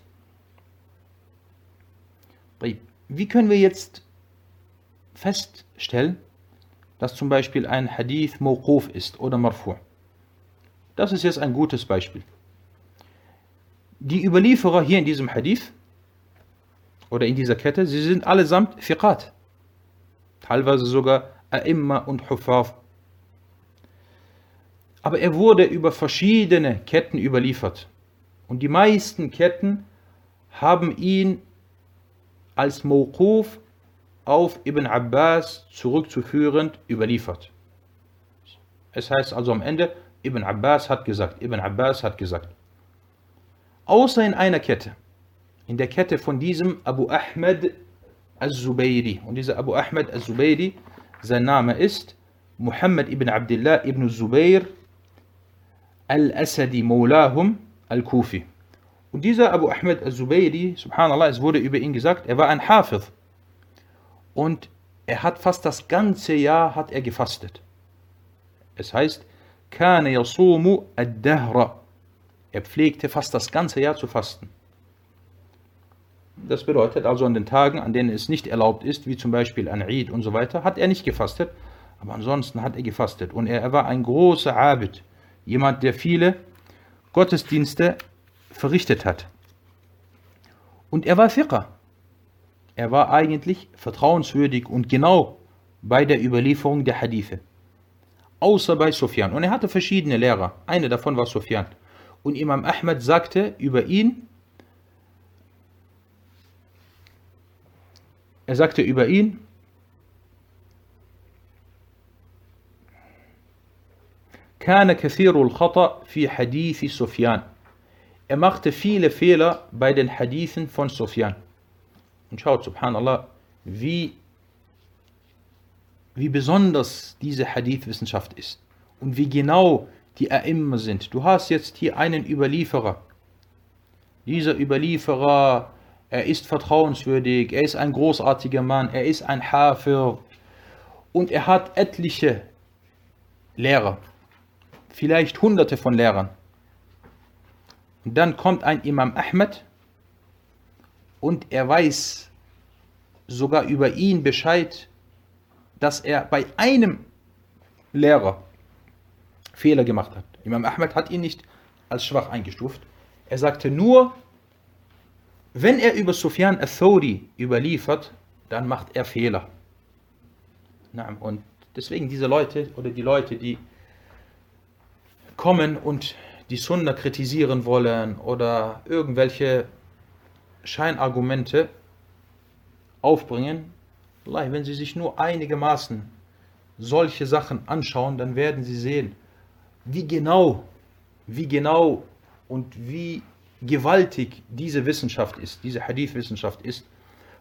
Wie können wir jetzt feststellen, dass zum Beispiel ein Hadith Mawquf ist oder Marfu'? Das ist jetzt ein gutes Beispiel. Die Überlieferer hier in diesem Hadith oder in dieser Kette, sie sind allesamt Fiqat. Teilweise sogar A'imma und Hufaf. Aber er wurde über verschiedene Ketten überliefert. Und die meisten Ketten haben ihn als Mawquf auf Ibn Abbas zurückzuführend überliefert. Es heißt also am Ende, Ibn Abbas hat gesagt, Ibn Abbas hat gesagt. Außer in einer Kette, in der Kette von diesem Abu Ahmed al-Zubayri. Und dieser Abu Ahmed al-Zubayri, sein Name ist Muhammad ibn Abdullah ibn Zubayr al-Asadi Maulahum al-Kufi. Und dieser Abu Ahmed al-Zubayri, subhanallah, es wurde über ihn gesagt, er war ein Hafiz. Und er hat fast das ganze Jahr hat er gefastet. Es heißt, kana yasumu ad-dahra. Er pflegte fast das ganze Jahr zu fasten. Das bedeutet also an den Tagen, an denen es nicht erlaubt ist, wie zum Beispiel an Eid und so weiter, hat er nicht gefastet, aber ansonsten hat er gefastet. Und er, er war ein großer Abid, jemand, der viele Gottesdienste verrichtet hat. Und er war Fiqh Er war eigentlich vertrauenswürdig und genau bei der Überlieferung der Hadithe. Außer bei Sufyan. Und er hatte verschiedene Lehrer. Eine davon war Sufyan. Und Imam Ahmed sagte über ihn, er sagte über ihn, كان كثير الخطأ في حديث سفيان er machte viele Fehler bei den Hadithen von Sufyan. Und schaut, subhanallah, wie, wie besonders diese Hadith-Wissenschaft ist und wie genau die A'imma sind. Du hast jetzt hier einen Überlieferer. Dieser Überlieferer, er ist vertrauenswürdig, er ist ein großartiger Mann, er ist ein Hafir und er hat etliche Lehrer, vielleicht hunderte von Lehrern. Und dann kommt ein Imam Ahmed und er weiß sogar über ihn Bescheid, dass er bei einem Lehrer Fehler gemacht hat. Imam Ahmed hat ihn nicht als schwach eingestuft. Er sagte nur, wenn er über Sufyan al-Thawri überliefert, dann macht er Fehler. Und deswegen diese Leute oder die Leute, die kommen und die Sunna kritisieren wollen oder irgendwelche Scheinargumente aufbringen, wenn sie sich nur einigermaßen solche Sachen anschauen, dann werden sie sehen, wie genau, wie genau und wie gewaltig diese Wissenschaft ist, diese Hadith-Wissenschaft ist.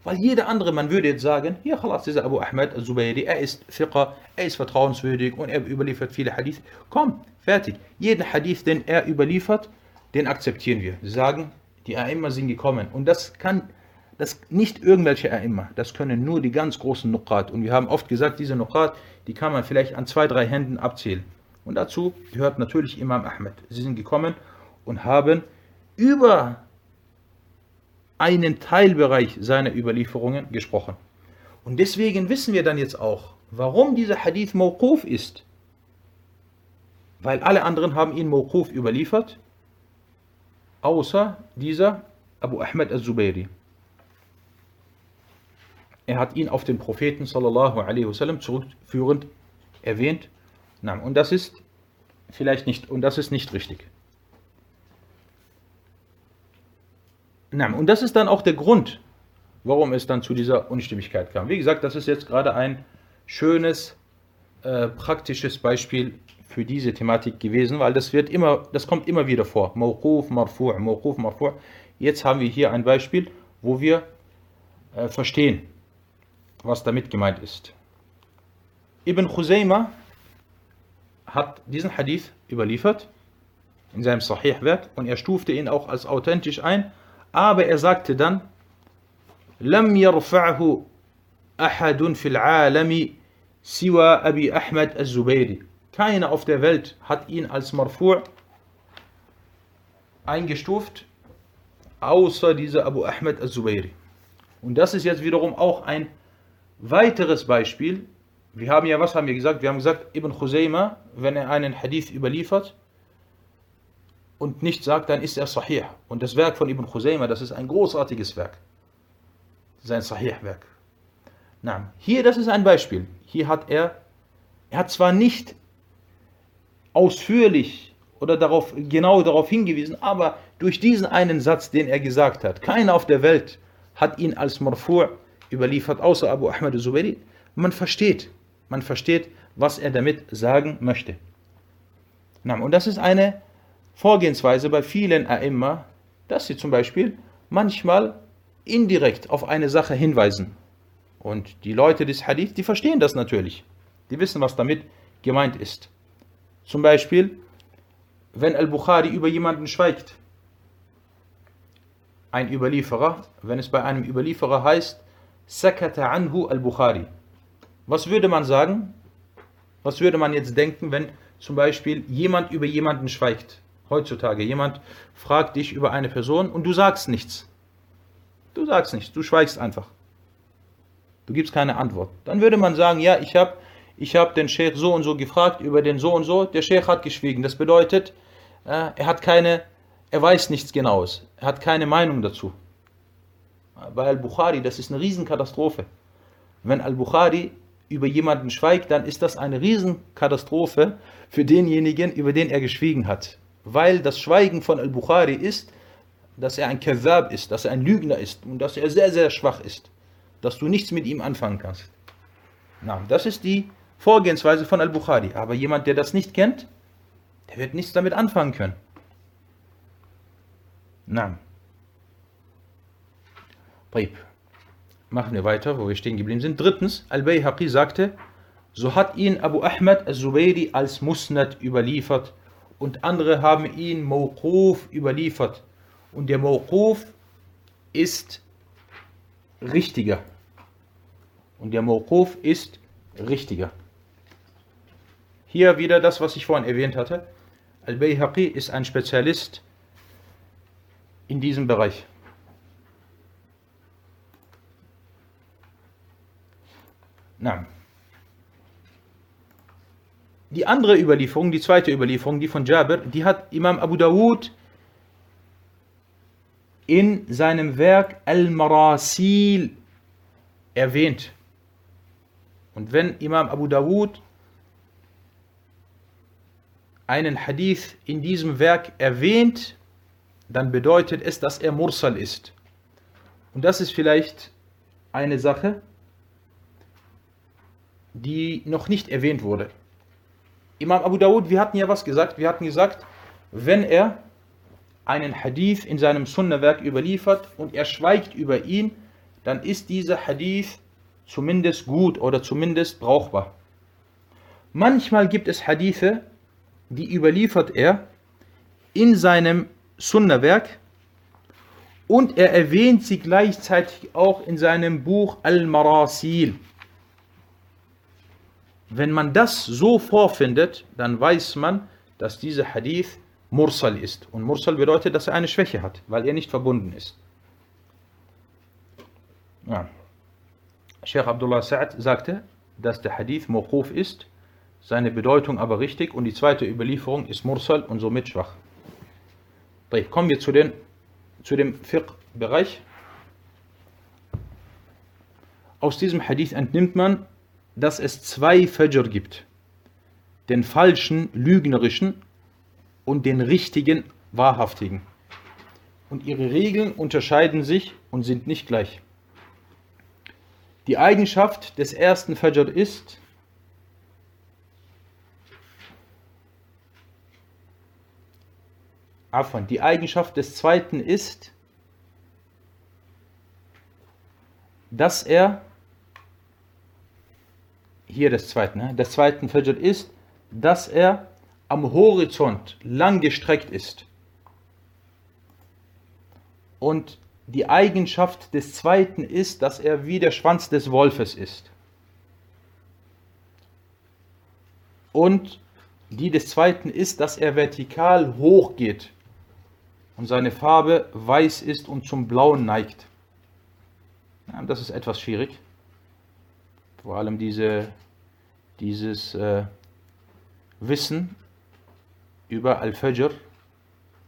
Weil jeder andere, man würde jetzt sagen, hier, khalas, dieser Abu Ahmed al-Zubayri, er ist Fiqh, er ist vertrauenswürdig und er überliefert viele Hadith. Komm, fertig. Jeden Hadith, den er überliefert, den akzeptieren wir. Wir sagen, die A'imma sind gekommen. Und das kann, das nicht irgendwelche A'imma, das können nur die ganz großen Nuqat. Und wir haben oft gesagt, diese Nuqat, die kann man vielleicht an zwei, drei Händen abzählen. Und dazu gehört natürlich Imam Ahmed. Sie sind gekommen und haben über einen Teilbereich seiner Überlieferungen gesprochen. Und deswegen wissen wir dann jetzt auch, warum dieser Hadith Mawquf ist. Weil alle anderen haben ihn Mawquf überliefert, außer dieser Abu Ahmed al-Zubayri. Er hat ihn auf den Propheten sallallahu alaihi wasallam zurückführend erwähnt. Und das ist vielleicht nicht, und das ist nicht richtig. Und das ist dann auch der Grund, warum es dann zu dieser Unstimmigkeit kam. Wie gesagt, das ist jetzt gerade ein schönes, äh, praktisches Beispiel für diese Thematik gewesen, weil das wird immer, das kommt immer wieder vor. Mawquf, Marfu', Mawquf, Marfu'. Jetzt haben wir hier ein Beispiel, wo wir äh, verstehen, was damit gemeint ist. Ibn Khuzayma hat diesen Hadith überliefert in seinem Sahih-Werk und er stufte ihn auch als authentisch ein, aber er sagte dann, لم يرفعه أحد في العالم سوى أبي أحمد الزبيري. keiner auf der Welt hat ihn als Marfu' eingestuft, außer dieser Abu Ahmed al-Zubayri. Und das ist jetzt wiederum auch ein weiteres Beispiel. Wir haben ja, was haben wir gesagt? Wir haben gesagt, Ibn Khuzayma, wenn er einen Hadith überliefert und nicht sagt, dann ist er Sahih. Und das Werk von Ibn Khuzayma, das ist ein großartiges Werk. Sein Sahih-Werk. Hier, das ist ein Beispiel. Hier hat er, er hat zwar nicht ausführlich oder darauf, genau darauf hingewiesen, aber durch diesen einen Satz, den er gesagt hat, keiner auf der Welt hat ihn als Marfu' überliefert, außer Abu Ahmad al-Zubayri. Man versteht, man versteht, was er damit sagen möchte. Und das ist eine Vorgehensweise bei vielen A'imma, dass sie zum Beispiel manchmal indirekt auf eine Sache hinweisen. Und die Leute des Hadith, die verstehen das natürlich. Die wissen, was damit gemeint ist. Zum Beispiel, wenn Al-Bukhari über jemanden schweigt, ein Überlieferer, wenn es bei einem Überlieferer heißt, Sakata anhu al-Bukhari. Was würde man sagen? Was würde man jetzt denken, wenn zum Beispiel jemand über jemanden schweigt? Heutzutage, jemand fragt dich über eine Person und du sagst nichts. Du sagst nichts, du schweigst einfach. Du gibst keine Antwort. Dann würde man sagen, ja, ich habe ich hab den Sheikh so und so gefragt über den so und so, der Sheikh hat geschwiegen. Das bedeutet, äh, er hat keine, er weiß nichts Genaues, er hat keine Meinung dazu. Bei Al-Bukhari, das ist eine Riesenkatastrophe. Wenn Al-Bukhari über jemanden schweigt, dann ist das eine Riesenkatastrophe für denjenigen, über den er geschwiegen hat. Weil das Schweigen von Al-Bukhari ist, dass er ein Kazab ist, dass er ein Lügner ist und dass er sehr, sehr schwach ist. Dass du nichts mit ihm anfangen kannst. Na, das ist die Vorgehensweise von Al-Bukhari. Aber jemand, der das nicht kennt, der wird nichts damit anfangen können. Na. Machen wir weiter, wo wir stehen geblieben sind. Drittens, Al-Bayhaqi sagte, so hat ihn Abu Ahmad al-Zubayri als Musnad überliefert und andere haben ihn Mawquf überliefert und der Mawquf ist richtiger. Und der Mawquf ist richtiger. Hier wieder das, was ich vorhin erwähnt hatte. Al-Bayhaqi ist ein Spezialist in diesem Bereich. Na. Die andere Überlieferung, die zweite Überlieferung, die von Jabir, die hat Imam Abu Dawud in seinem Werk Al-Marasil erwähnt. Und wenn Imam Abu Dawud einen Hadith in diesem Werk erwähnt, dann bedeutet es, dass er Mursal ist. Und das ist vielleicht eine Sache, die noch nicht erwähnt wurde. Imam Abu Dawud, wir hatten ja was gesagt, wir hatten gesagt, wenn er einen Hadith in seinem Sunnah-Werk überliefert und er schweigt über ihn, dann ist dieser Hadith zumindest gut oder zumindest brauchbar. Manchmal gibt es Hadithe, die überliefert er in seinem Sunnah-Werk und er erwähnt sie gleichzeitig auch in seinem Buch Al-Marasil. Wenn man das so vorfindet, dann weiß man, dass dieser Hadith Mursal ist. Und Mursal bedeutet, dass er eine Schwäche hat, weil er nicht verbunden ist. Ja. Sheikh Abdullah Sa'ad sagte, dass der Hadith Mawquf ist, seine Bedeutung aber richtig und die zweite Überlieferung ist Mursal und somit schwach. Kommen wir zu, den, zu dem Fiqh-Bereich. Aus diesem Hadith entnimmt man, dass es zwei Fajr gibt. Den falschen, lügnerischen und den richtigen, wahrhaftigen. Und ihre Regeln unterscheiden sich und sind nicht gleich. Die Eigenschaft des ersten Fajr ist, Afan, die Eigenschaft des zweiten ist, dass er, hier des zweiten, ne, des zweiten Fajr ist, dass er am Horizont lang gestreckt ist. Und die Eigenschaft des zweiten ist, dass er wie der Schwanz des Wolfes ist. Und die des zweiten ist, dass er vertikal hoch geht und seine Farbe weiß ist und zum Blauen neigt. Ja, das ist etwas schwierig. Vor allem diese, dieses äh, Wissen über Al-Fajr,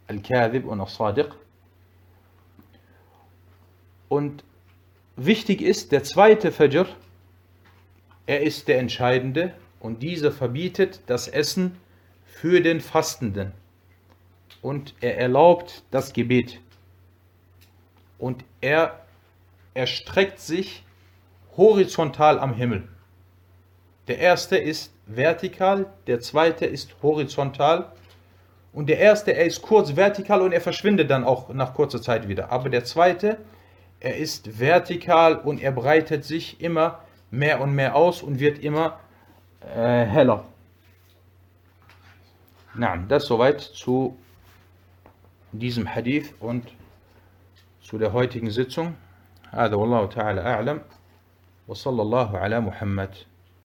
Al-Kadhib und Al-Sadiq. Und wichtig ist, der zweite Fajr, er ist der entscheidende und dieser verbietet das Essen für den Fastenden und er erlaubt das Gebet. Und er erstreckt sich horizontal am Himmel. Der erste ist vertikal, der zweite ist horizontal. Und der erste, er ist kurz vertikal und er verschwindet dann auch nach kurzer Zeit wieder. Aber der zweite, er ist vertikal und er breitet sich immer mehr und mehr aus und wird immer äh, heller. Na, das soweit zu diesem Hadith und zu der heutigen Sitzung. هذا والله تعالى أعلم وصلى الله على محمد